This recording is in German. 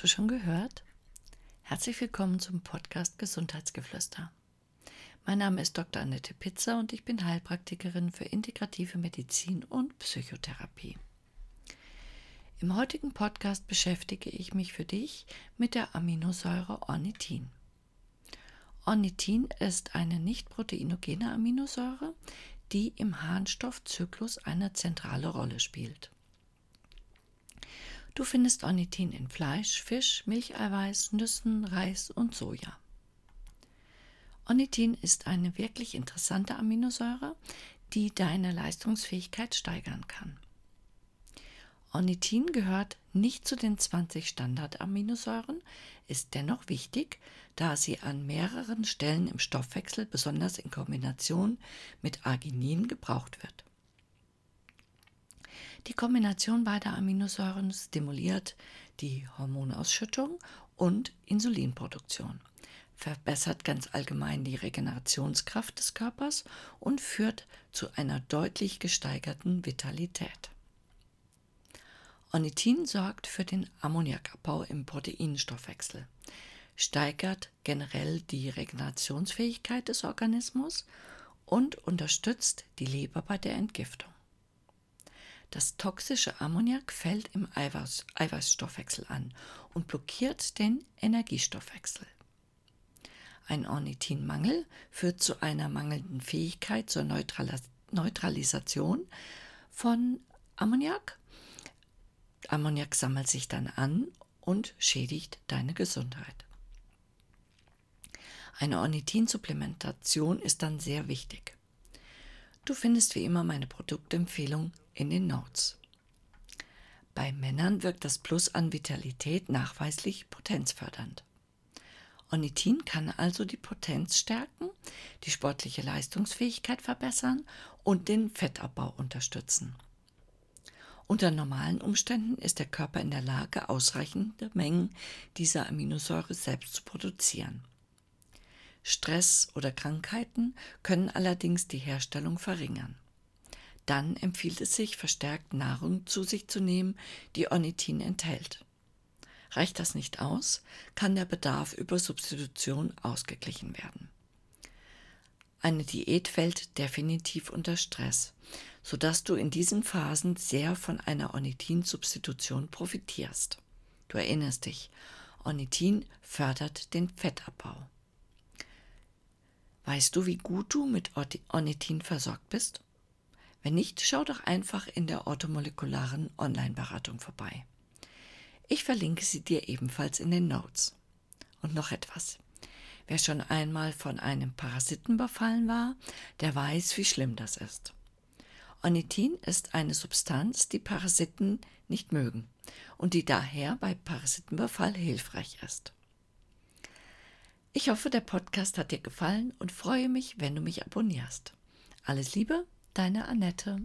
Du schon gehört? Herzlich willkommen zum Podcast Gesundheitsgeflüster. Mein Name ist Dr. Annette Pitzer und ich bin Heilpraktikerin für integrative Medizin und Psychotherapie. Im heutigen Podcast beschäftige ich mich für dich mit der Aminosäure Ornithin. Ornithin ist eine nicht proteinogene Aminosäure, die im Harnstoffzyklus eine zentrale Rolle spielt. Du findest Ornithin in Fleisch, Fisch, Milcheiweiß, Nüssen, Reis und Soja. Ornithin ist eine wirklich interessante Aminosäure, die deine Leistungsfähigkeit steigern kann. Ornithin gehört nicht zu den 20 Standardaminosäuren, ist dennoch wichtig, da sie an mehreren Stellen im Stoffwechsel, besonders in Kombination mit Arginin, gebraucht wird. Die Kombination beider Aminosäuren stimuliert die Hormonausschüttung und Insulinproduktion, verbessert ganz allgemein die Regenerationskraft des Körpers und führt zu einer deutlich gesteigerten Vitalität. Ornithin sorgt für den Ammoniakabbau im Proteinstoffwechsel, steigert generell die Regenerationsfähigkeit des Organismus und unterstützt die Leber bei der Entgiftung. Das toxische Ammoniak fällt im Eiweiß, Eiweißstoffwechsel an und blockiert den Energiestoffwechsel. Ein Ornithinmangel führt zu einer mangelnden Fähigkeit zur Neutralis Neutralisation von Ammoniak. Ammoniak sammelt sich dann an und schädigt deine Gesundheit. Eine Ornithinsupplementation ist dann sehr wichtig. Du findest wie immer meine Produktempfehlung in den Notes. Bei Männern wirkt das Plus an Vitalität nachweislich potenzfördernd. Ornithin kann also die Potenz stärken, die sportliche Leistungsfähigkeit verbessern und den Fettabbau unterstützen. Unter normalen Umständen ist der Körper in der Lage, ausreichende Mengen dieser Aminosäure selbst zu produzieren. Stress oder Krankheiten können allerdings die Herstellung verringern. Dann empfiehlt es sich, verstärkt Nahrung zu sich zu nehmen, die Ornithin enthält. Reicht das nicht aus, kann der Bedarf über Substitution ausgeglichen werden. Eine Diät fällt definitiv unter Stress, sodass du in diesen Phasen sehr von einer Ornithin-Substitution profitierst. Du erinnerst dich, Ornithin fördert den Fettabbau. Weißt du, wie gut du mit Ornithin versorgt bist? Wenn nicht, schau doch einfach in der orthomolekularen Online-Beratung vorbei. Ich verlinke sie dir ebenfalls in den Notes. Und noch etwas. Wer schon einmal von einem Parasiten befallen war, der weiß, wie schlimm das ist. Ornithin ist eine Substanz, die Parasiten nicht mögen und die daher bei Parasitenbefall hilfreich ist. Ich hoffe, der Podcast hat dir gefallen und freue mich, wenn du mich abonnierst. Alles Liebe, deine Annette.